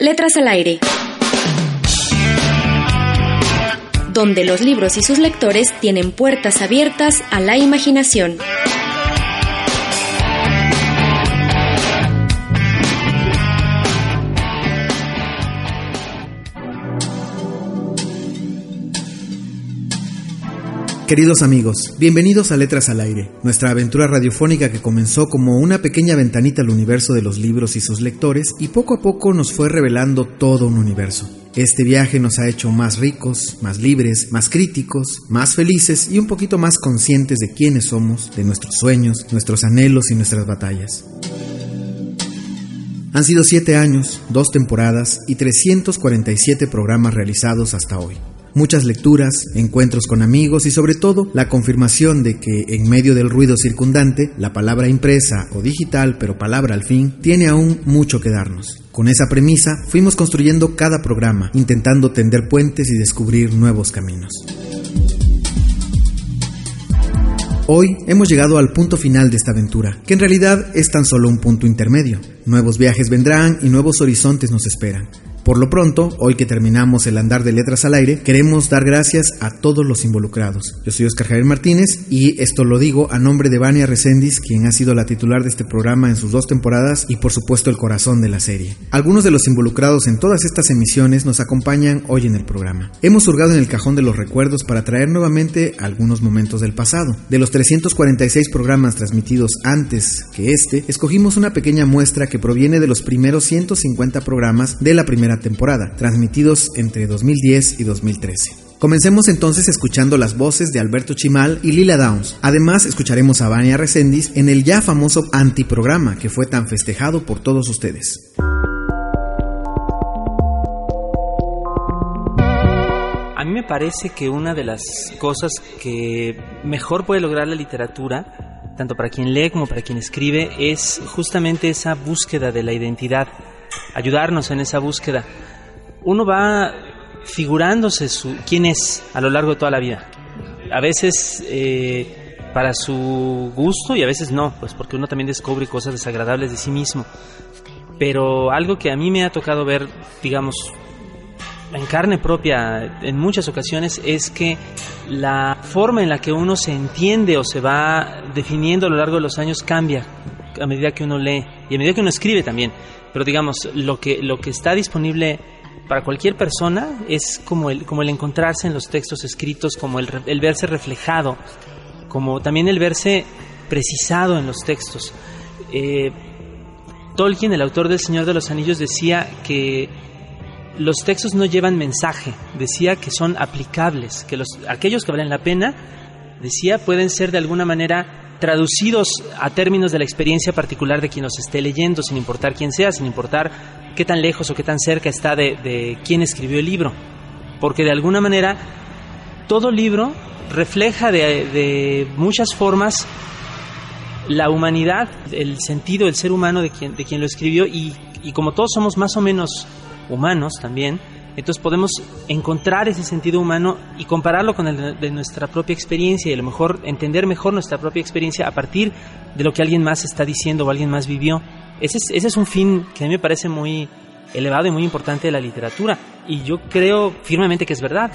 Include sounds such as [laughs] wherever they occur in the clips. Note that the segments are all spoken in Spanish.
Letras al aire. Donde los libros y sus lectores tienen puertas abiertas a la imaginación. Queridos amigos, bienvenidos a Letras al Aire, nuestra aventura radiofónica que comenzó como una pequeña ventanita al universo de los libros y sus lectores y poco a poco nos fue revelando todo un universo. Este viaje nos ha hecho más ricos, más libres, más críticos, más felices y un poquito más conscientes de quiénes somos, de nuestros sueños, nuestros anhelos y nuestras batallas. Han sido siete años, dos temporadas y 347 programas realizados hasta hoy muchas lecturas, encuentros con amigos y sobre todo la confirmación de que en medio del ruido circundante, la palabra impresa o digital, pero palabra al fin, tiene aún mucho que darnos. Con esa premisa fuimos construyendo cada programa, intentando tender puentes y descubrir nuevos caminos. Hoy hemos llegado al punto final de esta aventura, que en realidad es tan solo un punto intermedio. Nuevos viajes vendrán y nuevos horizontes nos esperan. Por lo pronto, hoy que terminamos el andar de letras al aire, queremos dar gracias a todos los involucrados. Yo soy Oscar Javier Martínez y esto lo digo a nombre de Vania Recendis, quien ha sido la titular de este programa en sus dos temporadas y por supuesto el corazón de la serie. Algunos de los involucrados en todas estas emisiones nos acompañan hoy en el programa. Hemos hurgado en el cajón de los recuerdos para traer nuevamente algunos momentos del pasado. De los 346 programas transmitidos antes que este, escogimos una pequeña muestra que proviene de los primeros 150 programas de la primera temporada, transmitidos entre 2010 y 2013. Comencemos entonces escuchando las voces de Alberto Chimal y Lila Downs. Además, escucharemos a Vania Recendis en el ya famoso antiprograma que fue tan festejado por todos ustedes. A mí me parece que una de las cosas que mejor puede lograr la literatura, tanto para quien lee como para quien escribe, es justamente esa búsqueda de la identidad ayudarnos en esa búsqueda. Uno va figurándose su, quién es a lo largo de toda la vida. A veces eh, para su gusto y a veces no, pues porque uno también descubre cosas desagradables de sí mismo. Pero algo que a mí me ha tocado ver, digamos, en carne propia en muchas ocasiones es que la forma en la que uno se entiende o se va definiendo a lo largo de los años cambia a medida que uno lee y a medida que uno escribe también. Pero digamos, lo que, lo que está disponible para cualquier persona es como el, como el encontrarse en los textos escritos, como el, el verse reflejado, como también el verse precisado en los textos. Eh, Tolkien, el autor del Señor de los Anillos, decía que los textos no llevan mensaje, decía que son aplicables, que los, aquellos que valen la pena, decía, pueden ser de alguna manera traducidos a términos de la experiencia particular de quien nos esté leyendo, sin importar quién sea, sin importar qué tan lejos o qué tan cerca está de, de quién escribió el libro. Porque de alguna manera todo libro refleja de, de, muchas formas la humanidad, el sentido, el ser humano de quien, de quien lo escribió y, y como todos somos más o menos humanos también, entonces podemos encontrar ese sentido humano y compararlo con el de nuestra propia experiencia y a lo mejor entender mejor nuestra propia experiencia a partir de lo que alguien más está diciendo o alguien más vivió. Ese es, ese es un fin que a mí me parece muy elevado y muy importante de la literatura y yo creo firmemente que es verdad.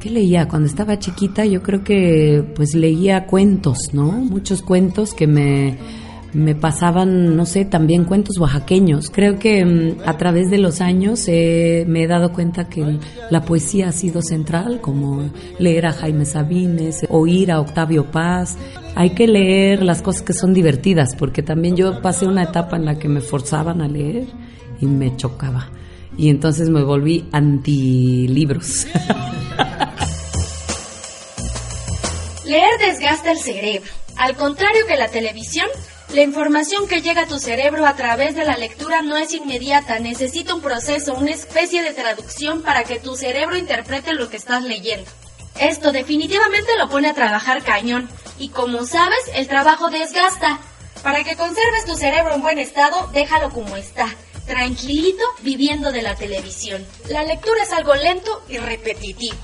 ¿Qué leía? Cuando estaba chiquita yo creo que pues leía cuentos, ¿no? Muchos cuentos que me me pasaban, no sé, también cuentos oaxaqueños. Creo que mm, a través de los años me he dado cuenta que la poesía ha sido central, como leer a Jaime Sabines, oír a Octavio Paz. Hay que leer las cosas que son divertidas, porque también yo pasé una etapa en la que me forzaban a leer y me chocaba. Y entonces me volví anti libros. [laughs] Leer desgasta el cerebro. Al contrario que la televisión, la información que llega a tu cerebro a través de la lectura no es inmediata, necesita un proceso, una especie de traducción para que tu cerebro interprete lo que estás leyendo. Esto definitivamente lo pone a trabajar cañón, y como sabes, el trabajo desgasta. Para que conserves tu cerebro en buen estado, déjalo como está, tranquilito, viviendo de la televisión. La lectura es algo lento y repetitivo.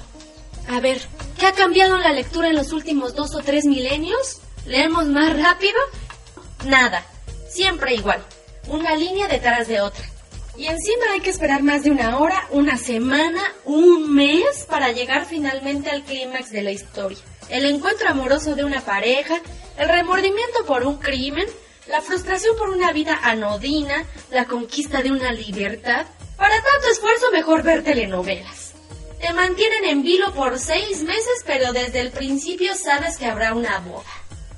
A ver, ¿qué ha cambiado la lectura en los últimos dos o tres milenios? ¿Leemos más rápido? Nada. siempre igual, una línea detrás de otra. Y encima hay que esperar más de una hora, una semana, un mes para llegar finalmente al clímax de la historia. El encuentro amoroso de una pareja, el remordimiento por un crimen, la frustración por una vida anodina, la conquista de una libertad. Para tanto esfuerzo mejor ver telenovelas. Te mantienen en vilo por seis meses, pero desde el principio sabes que habrá una boda.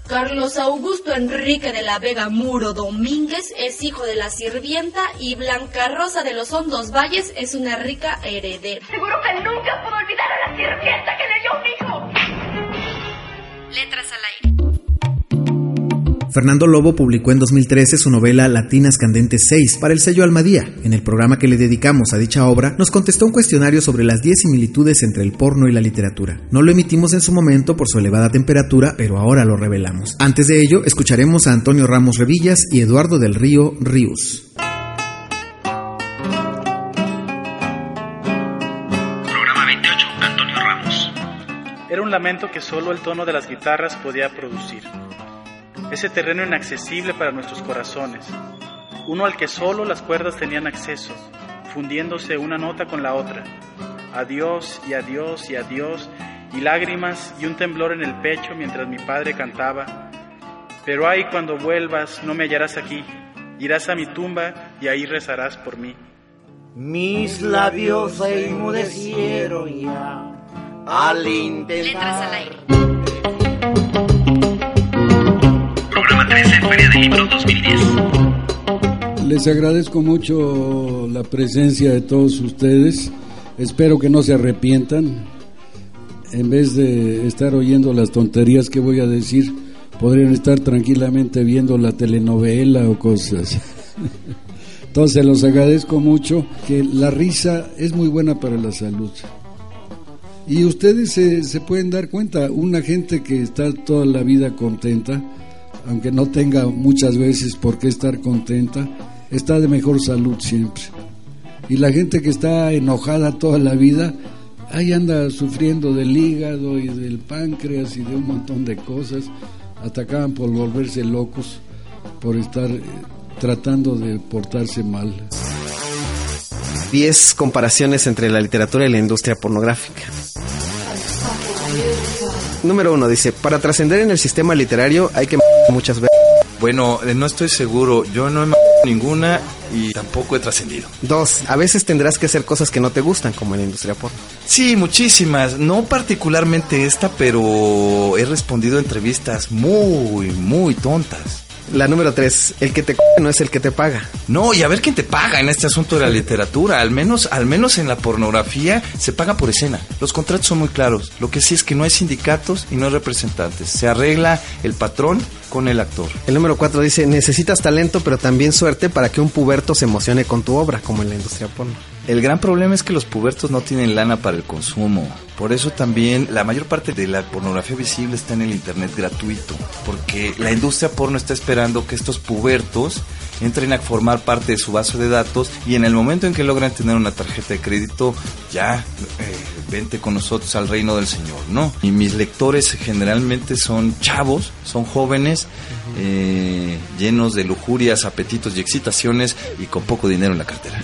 Carlos Augusto Enrique de la Vega Muro Domínguez es hijo de la sirvienta y Blanca Rosa de los Hondos Valles es una rica heredera. Seguro que nunca puedo olvidar a la sirvienta que le dio un hijo. Letras al aire. Fernando Lobo publicó en 2013 su novela Latinas Candentes 6 para el sello Almadía. En el programa que le dedicamos a dicha obra, nos contestó un cuestionario sobre las 10 similitudes entre el porno y la literatura. No lo emitimos en su momento por su elevada temperatura, pero ahora lo revelamos. Antes de ello, escucharemos a Antonio Ramos Revillas y Eduardo del Río Ríos. Programa 28, Antonio Ramos. Era un lamento que solo el tono de las guitarras podía producir ese terreno inaccesible para nuestros corazones, uno al que solo las cuerdas tenían acceso, fundiéndose una nota con la otra. Adiós y adiós y adiós, y lágrimas y un temblor en el pecho mientras mi padre cantaba. Pero ay, cuando vuelvas, no me hallarás aquí, irás a mi tumba y ahí rezarás por mí. Mis labios se enmudecieron ya al intentar. Letras al aire. 13, Feria Libro 2010. Les agradezco mucho la presencia de todos ustedes. Espero que no se arrepientan. En vez de estar oyendo las tonterías que voy a decir, podrían estar tranquilamente viendo la telenovela o cosas. [laughs] Entonces los agradezco mucho que la risa es muy buena para la salud. Y ustedes se, se pueden dar cuenta, una gente que está toda la vida contenta, aunque no tenga muchas veces por qué estar contenta, está de mejor salud siempre. Y la gente que está enojada toda la vida, ahí anda sufriendo del hígado y del páncreas y de un montón de cosas, atacaban por volverse locos, por estar eh, tratando de portarse mal. 10 comparaciones entre la literatura y la industria pornográfica. Número uno dice, para trascender en el sistema literario hay que muchas veces. Bueno, eh, no estoy seguro. Yo no he ninguna y tampoco he trascendido. Dos, a veces tendrás que hacer cosas que no te gustan, como en la industria porno. Sí, muchísimas. No particularmente esta, pero he respondido a entrevistas muy, muy tontas. La número tres, el que te c- no es el que te paga. No, y a ver quién te paga en este asunto de la literatura. Al menos, al menos en la pornografía se paga por escena. Los contratos son muy claros. Lo que sí es que no hay sindicatos y no hay representantes. Se arregla el patrón con el actor. El número cuatro dice, necesitas talento, pero también suerte para que un puberto se emocione con tu obra, como en la industria porno. El gran problema es que los pubertos no tienen lana para el consumo. Por eso también la mayor parte de la pornografía visible está en el internet gratuito. Porque la industria porno está esperando que estos pubertos entren a formar parte de su base de datos y en el momento en que logran tener una tarjeta de crédito, ya eh, vente con nosotros al reino del Señor, ¿no? Y mis lectores generalmente son chavos, son jóvenes, eh, llenos de lujurias, apetitos y excitaciones y con poco dinero en la cartera.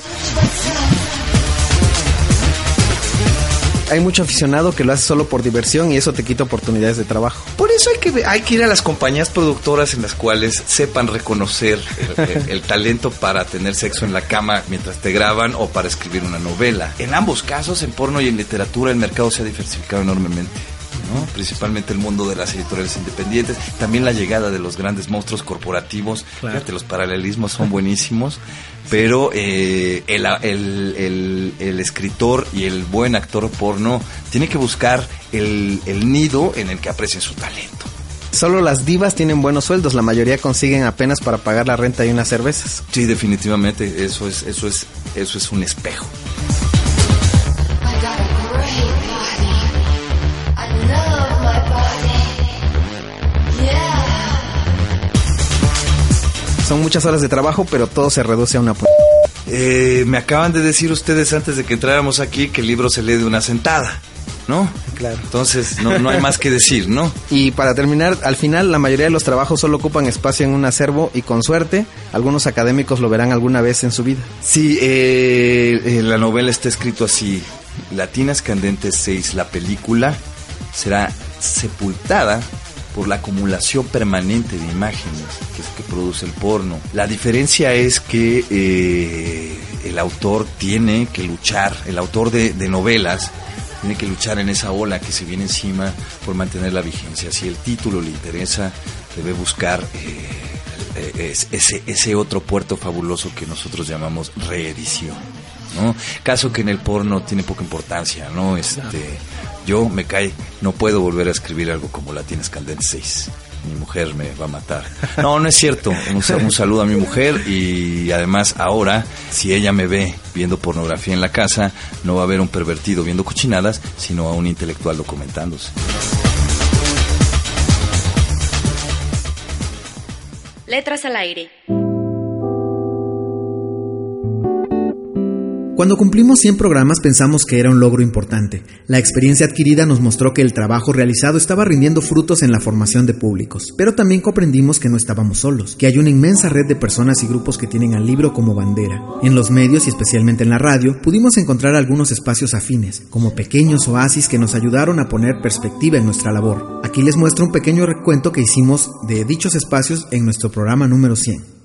Hay mucho aficionado que lo hace solo por diversión y eso te quita oportunidades de trabajo. Por eso hay que, hay que ir a las compañías productoras en las cuales sepan reconocer el, el- talento para tener sexo en la cama mientras te graban o para escribir una novela. En ambos casos, en porno y en literatura, el mercado se ha diversificado enormemente. ¿No? Principalmente el mundo de las editoriales independientes, también la llegada de los grandes monstruos corporativos. Fíjate, los paralelismos son buenísimos, pero eh, el, el- el- el escritor y el buen actor porno tiene que buscar el, el nido en el que aprecien su talento. Solo las divas tienen buenos sueldos, la mayoría consiguen apenas para pagar la renta y unas cervezas. Sí, definitivamente, eso es, eso es, eso es un espejo. Son muchas horas de trabajo, pero todo se reduce a una... Eh, me acaban de decir ustedes antes de que entráramos aquí que el libro se lee de una sentada. ¿no? Claro. Entonces, no, no hay más que decir, ¿no? [laughs] Y para terminar, al final la mayoría de los trabajos solo ocupan espacio en un acervo y con suerte algunos académicos lo verán alguna vez en su vida. Sí, eh, eh, la novela está escrito así. Latinas Candentes 6, la película, será sepultada por la acumulación permanente de imágenes que, es que produce el porno. La diferencia es que eh, el autor tiene que luchar, el autor de, novelas, tiene que luchar en esa ola que se viene encima por mantener la vigencia. Si el título le interesa, debe buscar eh, eh, es- ese, ese otro puerto fabuloso que nosotros llamamos reedición. ¿no? Caso que en el porno tiene poca importancia, ¿no? Este, yo me cae, no puedo volver a escribir algo como Latines Candentes 6. Mi mujer me va a matar. No, no es cierto. Un, un saludo a mi mujer y además ahora, si ella me ve viendo pornografía en la casa, no va a haber un pervertido viendo cochinadas, sino a un intelectual documentándose. Letras al aire. Cuando cumplimos 100 programas pensamos que era un logro importante. La experiencia adquirida nos mostró que el trabajo realizado estaba rindiendo frutos en la formación de públicos, pero también comprendimos que no estábamos solos, que hay una inmensa red de personas y grupos que tienen al libro como bandera. En los medios y especialmente en la radio pudimos encontrar algunos espacios afines, como pequeños oasis que nos ayudaron a poner perspectiva en nuestra labor. Aquí les muestro un pequeño recuento que hicimos de dichos espacios en nuestro programa número 100.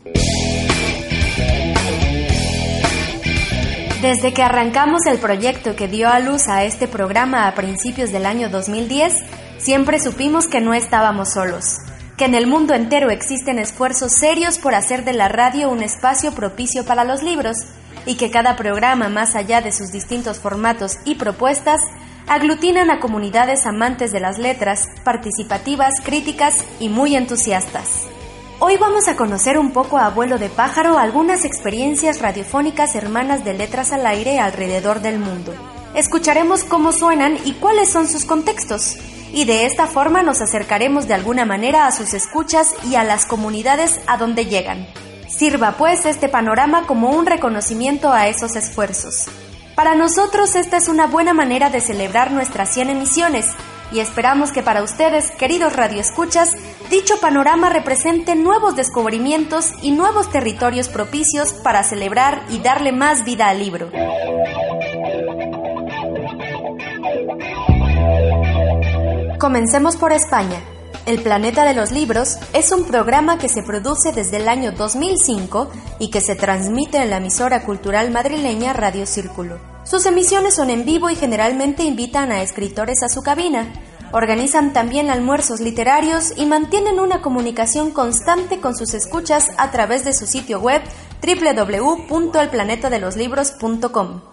Desde que arrancamos el proyecto que dio a luz a este programa a principios del año 2010, siempre supimos que no estábamos solos, que en el mundo entero existen esfuerzos serios por hacer de la radio un espacio propicio para los libros y que cada programa, más allá de sus distintos formatos y propuestas, aglutinan a comunidades amantes de las letras, participativas, críticas y muy entusiastas. Hoy vamos a conocer un poco a vuelo de pájaro algunas experiencias radiofónicas hermanas de letras al aire alrededor del mundo. Escucharemos cómo suenan y cuáles son sus contextos, y de esta forma nos acercaremos de alguna manera a sus escuchas y a las comunidades a donde llegan. Sirva pues este panorama como un reconocimiento a esos esfuerzos. Para nosotros esta es una buena manera de celebrar nuestras 100 emisiones y esperamos que para ustedes, queridos radioescuchas, dicho panorama represente nuevos descubrimientos y nuevos territorios propicios para celebrar y darle más vida al libro. Comencemos por España. El Planeta de los Libros es un programa que se produce desde el año 2005 y que se transmite en la emisora cultural madrileña Radio Círculo. Sus emisiones son en vivo y generalmente invitan a escritores a su cabina. Organizan también almuerzos literarios y mantienen una comunicación constante con sus escuchas a través de su sitio web www.elplanetadeloslibros.com.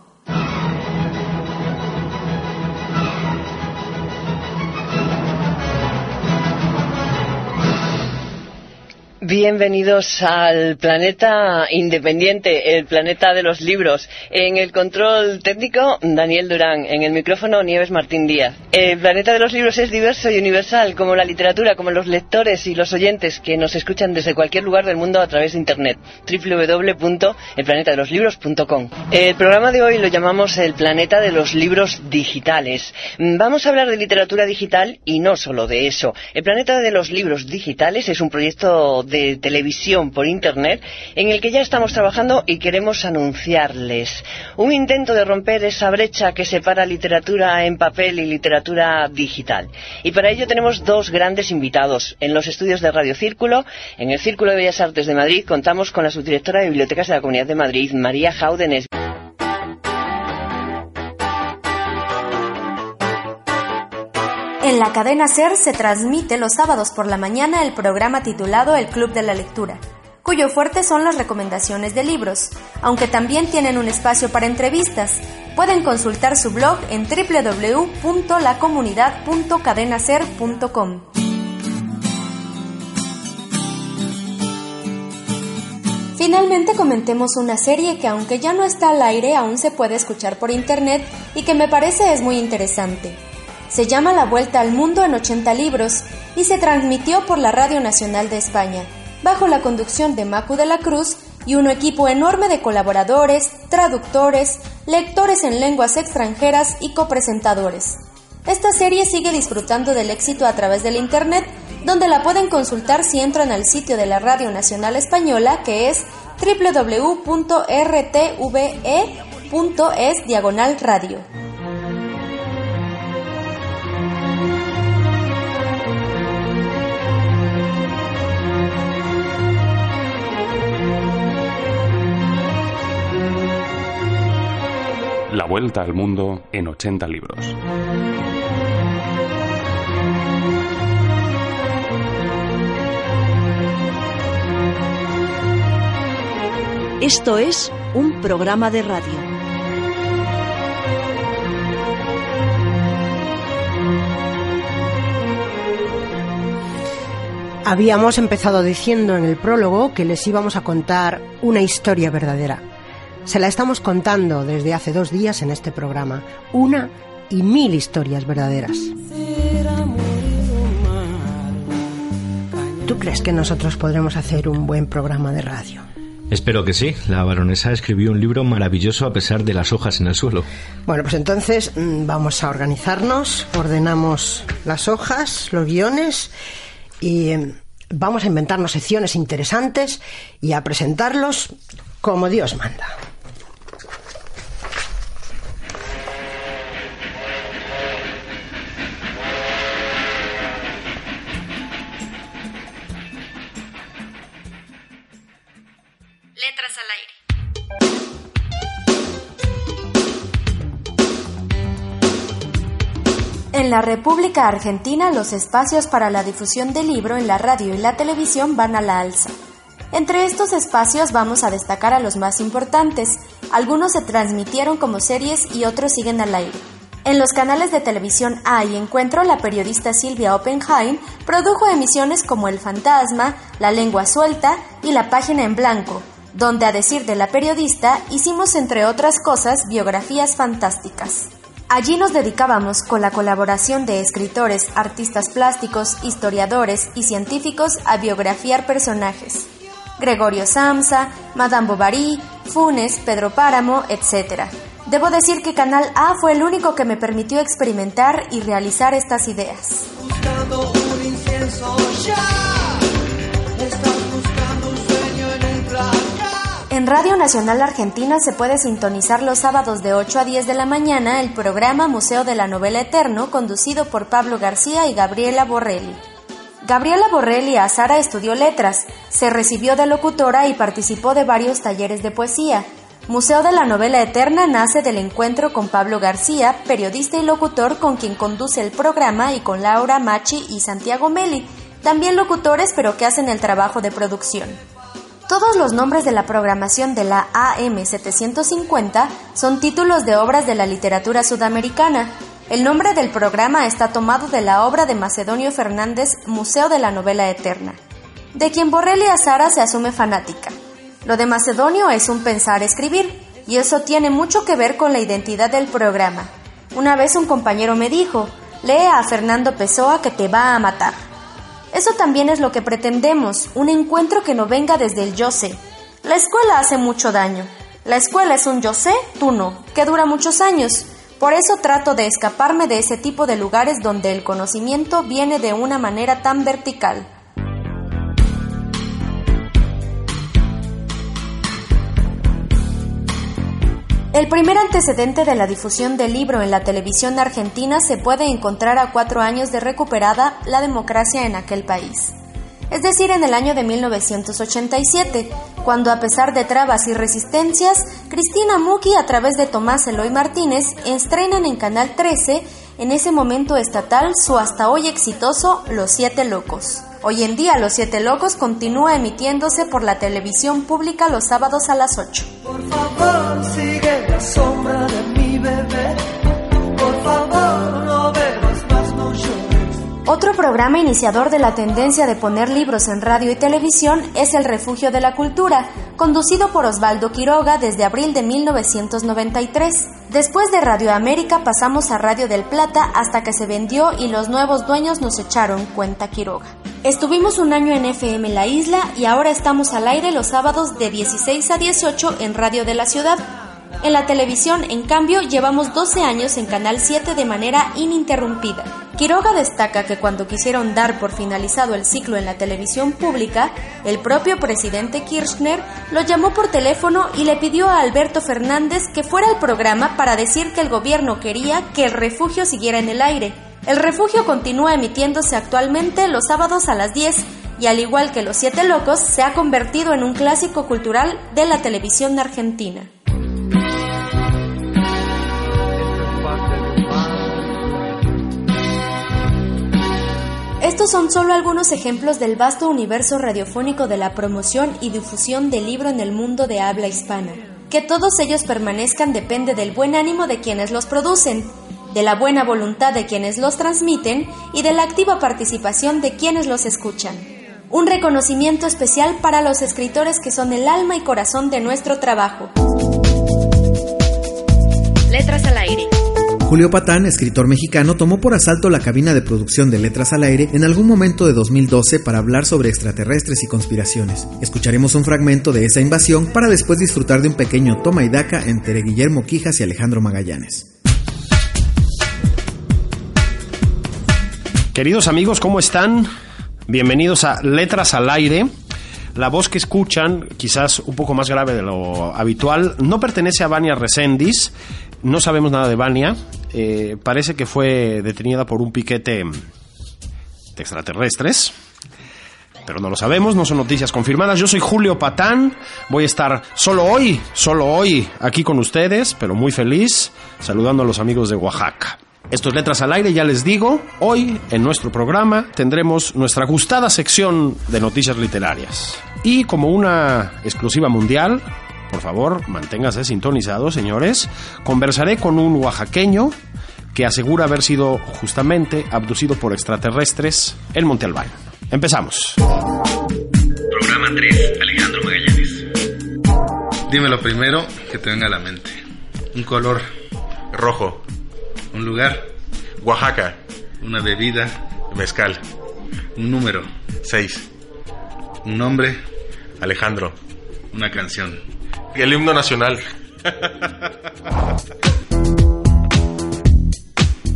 Bienvenidos al planeta independiente, el planeta de los libros. En el control técnico, Daniel Durán. En el micrófono, Nieves Martín Díaz. El planeta de los libros es diverso y universal, como la literatura, como los lectores y los oyentes que nos escuchan desde cualquier lugar del mundo a través de Internet. www.elplanetadeloslibros.com. El programa de hoy lo llamamos el planeta de los libros digitales. Vamos a hablar de literatura digital y no solo de eso. El planeta de los libros digitales es un proyecto de televisión por Internet en el que ya estamos trabajando y queremos anunciarles un intento de romper esa brecha que separa literatura en papel y literatura digital. Y para ello tenemos dos grandes invitados. En los estudios de Radio Círculo, en el Círculo de Bellas Artes de Madrid, contamos con la subdirectora de Bibliotecas de la Comunidad de Madrid, María Jáudenes. En la cadena SER se transmite los sábados por la mañana el programa titulado El Club de la Lectura, cuyo fuerte son las recomendaciones de libros, aunque también tienen un espacio para entrevistas. Pueden consultar su blog en www.lacomunidad.cadenaser.com. Finalmente comentemos una serie que aunque ya no está al aire aún se puede escuchar por internet y que me parece es muy interesante. Se llama La Vuelta al Mundo en 80 libros y se transmitió por la Radio Nacional de España, bajo la conducción de Macu de la Cruz y un equipo enorme de colaboradores, traductores, lectores en lenguas extranjeras y copresentadores. Esta serie sigue disfrutando del éxito a través del Internet, donde la pueden consultar si entran al sitio de la Radio Nacional Española, que es www.rtve.es diagonal radio. La vuelta al mundo en 80 libros. Esto es un programa de radio. Habíamos empezado diciendo en el prólogo que les íbamos a contar una historia verdadera. Se la estamos contando desde hace dos días en este programa. Una y mil historias verdaderas. ¿Tú crees que nosotros podremos hacer un buen programa de radio? Espero que sí. La baronesa escribió un libro maravilloso a pesar de las hojas en el suelo. Bueno, pues entonces mm, vamos a organizarnos, ordenamos las hojas, los guiones y mm, vamos a inventarnos secciones interesantes y a presentarlos como Dios manda. En la República Argentina los espacios para la difusión del libro en la radio y la televisión van a la alza. Entre estos espacios vamos a destacar a los más importantes. Algunos se transmitieron como series y otros siguen al aire. En los canales de televisión A y Encuentro, la periodista Silvia Oppenheim produjo emisiones como El Fantasma, La Lengua Suelta y La Página en Blanco, donde a decir de la periodista hicimos entre otras cosas biografías fantásticas. Allí nos dedicábamos con la colaboración de escritores, artistas plásticos, historiadores y científicos a biografiar personajes. Gregorio Samsa, Madame Bovary, Funes, Pedro Páramo, etc. Debo decir que Canal A fue el único que me permitió experimentar y realizar estas ideas. En Radio Nacional Argentina se puede sintonizar los sábados de 8 a 10 de la mañana el programa Museo de la Novela Eterno conducido por Pablo García y Gabriela Borrelli. Gabriela Borrelli Azara estudió letras, se recibió de locutora y participó de varios talleres de poesía. Museo de la Novela Eterna nace del encuentro con Pablo García, periodista y locutor con quien conduce el programa y con Laura Machi y Santiago Meli, también locutores pero que hacen el trabajo de producción. Todos los nombres de la programación de la AM750 son títulos de obras de la literatura sudamericana. El nombre del programa está tomado de la obra de Macedonio Fernández Museo de la Novela Eterna, de quien Borrelli Azara se asume fanática. Lo de Macedonio es un pensar escribir, y eso tiene mucho que ver con la identidad del programa. Una vez un compañero me dijo, lee a Fernando Pessoa que te va a matar. Eso también es lo que pretendemos, un encuentro que no venga desde el yo sé. La escuela hace mucho daño. La escuela es un yo sé, tú no, que dura muchos años. Por eso trato de escaparme de ese tipo de lugares donde el conocimiento viene de una manera tan vertical. El primer antecedente de la difusión del libro en la televisión argentina se puede encontrar a cuatro años de recuperada la democracia en aquel país. Es decir, en el año de 1987, cuando a pesar de trabas y resistencias, Cristina Muki a través de Tomás Eloy Martínez estrenan en Canal 13, en ese momento estatal, su hasta hoy exitoso Los Siete Locos. Hoy en día Los Siete Locos continúa emitiéndose por la televisión pública los sábados a las 8. Por favor, sigue la sombra de mi bebé. Por favor, no bebas más, no llores. Otro programa iniciador de la tendencia de poner libros en radio y televisión es El Refugio de la Cultura, conducido por Osvaldo Quiroga desde abril de 1993. Después de Radio América pasamos a Radio del Plata hasta que se vendió y los nuevos dueños nos echaron cuenta Quiroga. Estuvimos un año en FM La Isla y ahora estamos al aire los sábados de 16 a 18 en Radio de la Ciudad. En la televisión, en cambio, llevamos 12 años en Canal 7 de manera ininterrumpida. Quiroga destaca que cuando quisieron dar por finalizado el ciclo en la televisión pública, el propio presidente Kirchner lo llamó por teléfono y le pidió a Alberto Fernández que fuera al programa para decir que el gobierno quería que el refugio siguiera en el aire. El refugio continúa emitiéndose actualmente los sábados a las 10 y al igual que Los Siete Locos, se ha convertido en un clásico cultural de la televisión argentina. Estos son solo algunos ejemplos del vasto universo radiofónico de la promoción y difusión del libro en el mundo de habla hispana. Que todos ellos permanezcan depende del buen ánimo de quienes los producen, de la buena voluntad de quienes los transmiten y de la activa participación de quienes los escuchan. Un reconocimiento especial para los escritores que son el alma y corazón de nuestro trabajo. Letras al aire. Julio Patán, escritor mexicano, tomó por asalto la cabina de producción de Letras al Aire en algún momento de 2012 para hablar sobre extraterrestres y conspiraciones. Escucharemos un fragmento de esa invasión para después disfrutar de un pequeño toma y daca entre Guillermo Quijas y Alejandro Magallanes. Queridos amigos, ¿cómo están? Bienvenidos a Letras al Aire. La voz que escuchan, quizás un poco más grave de lo habitual, no pertenece a Vania Resendis. No sabemos nada de Vania. Eh, parece que fue detenida por un piquete de extraterrestres. Pero no lo sabemos, no son noticias confirmadas. Yo soy Julio Patán. Voy a estar solo hoy, solo hoy, aquí con ustedes, pero muy feliz, saludando a los amigos de Oaxaca. Esto es Letras al Aire, ya les digo, hoy en nuestro programa tendremos nuestra gustada sección de noticias literarias. Y como una exclusiva mundial, por favor, manténgase sintonizados, señores, conversaré con un oaxaqueño que asegura haber sido justamente abducido por extraterrestres en Monte Albán. Empezamos. Programa 3, Alejandro Magallanes. Dime lo primero que te venga a la mente. Un color. Rojo. Un lugar. Oaxaca. Una bebida. Mezcal. Un número. 6. Un nombre. Alejandro. Una canción. Y el himno nacional.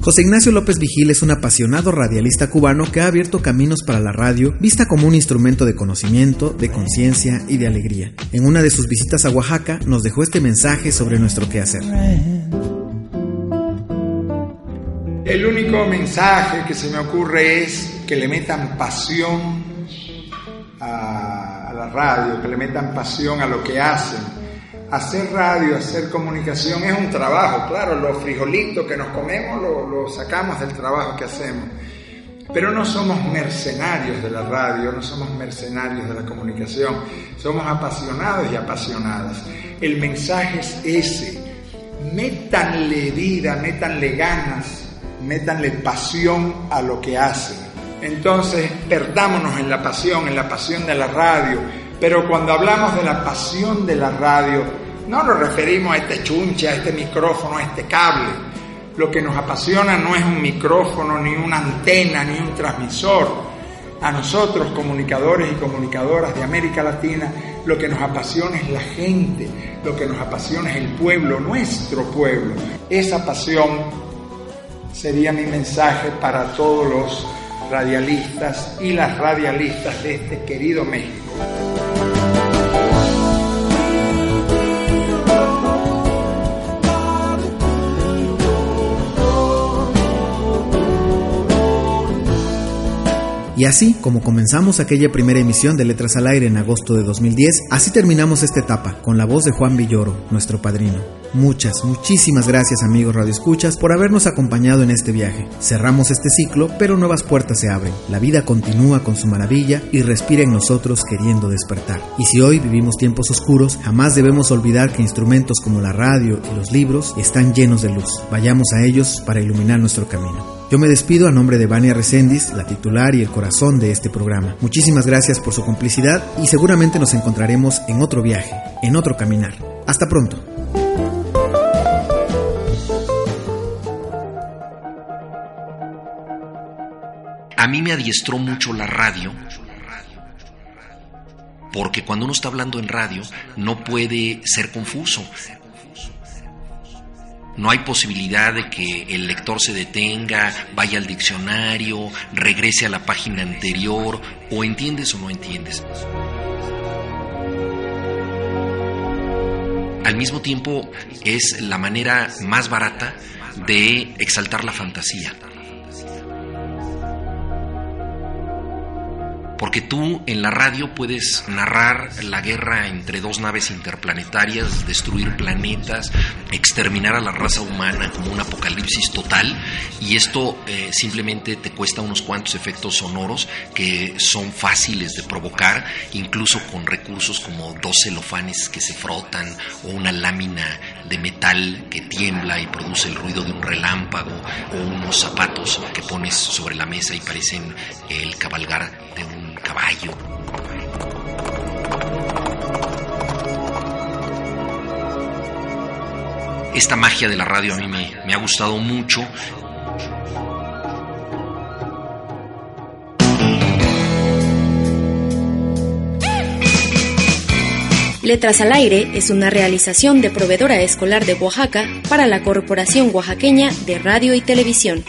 José Ignacio López Vigil es un apasionado radialista cubano que ha abierto caminos para la radio, vista como un instrumento de conocimiento, de conciencia y de alegría. En una de sus visitas a Oaxaca nos dejó este mensaje sobre nuestro quehacer. El único mensaje que se me ocurre es que le metan pasión a, la radio, que le metan pasión a lo que hacen hacer radio, hacer comunicación es un trabajo, claro, los frijolitos que nos comemos lo, lo, sacamos del trabajo que hacemos, pero no somos mercenarios de la radio, no somos mercenarios de la comunicación, somos apasionados y apasionadas. El mensaje es ese, métanle vida, métanle ganas, métanle pasión a lo que hacen. Entonces, perdámonos en la pasión, en la pasión de la radio, pero cuando hablamos de la pasión de la radio, no nos referimos a este chunche, a este micrófono, a este cable. Lo que nos apasiona no es un micrófono, ni una antena, ni un transmisor. A nosotros, comunicadores y comunicadoras de América Latina, lo que nos apasiona es la gente, lo que nos apasiona es el pueblo, nuestro pueblo. Esa pasión sería mi mensaje para todos los radialistas y las radialistas de este querido México. Y así como comenzamos aquella primera emisión de Letras al Aire en agosto de 2010, así terminamos esta etapa con la voz de Juan Villoro, nuestro padrino. Muchas, muchísimas gracias amigos Radio Escuchas por habernos acompañado en este viaje. Cerramos este ciclo, pero nuevas puertas se abren. La vida continúa con su maravilla y respira en nosotros queriendo despertar. Y si hoy vivimos tiempos oscuros, jamás debemos olvidar que instrumentos como la radio y los libros están llenos de luz. Vayamos a ellos para iluminar nuestro camino. Yo me despido a nombre de Vania Recendis, la titular y el corazón de este programa. Muchísimas gracias por su complicidad y seguramente nos encontraremos en otro viaje, en otro caminar. Hasta pronto. A mí me adiestró mucho la radio, porque cuando uno está hablando en radio no puede ser confuso. No hay posibilidad de que el lector se detenga, vaya al diccionario, regrese a la página anterior, o entiendes o no entiendes. Al mismo tiempo es la manera más barata de exaltar la fantasía. Porque tú en la radio puedes narrar la guerra entre dos naves interplanetarias, destruir planetas, exterminar a la raza humana como un apocalipsis total y esto eh, simplemente te cuesta unos cuantos efectos sonoros que son fáciles de provocar, incluso con recursos como dos celofanes que se frotan o una lámina de metal que tiembla y produce el ruido de un relámpago o unos zapatos que pones sobre la mesa y parecen el cabalgar de un caballo. Esta magia de la radio a mí me, me ha gustado mucho. Letras al Aire es una realización de proveedora escolar de Oaxaca para la Corporación Oaxaqueña de Radio y Televisión.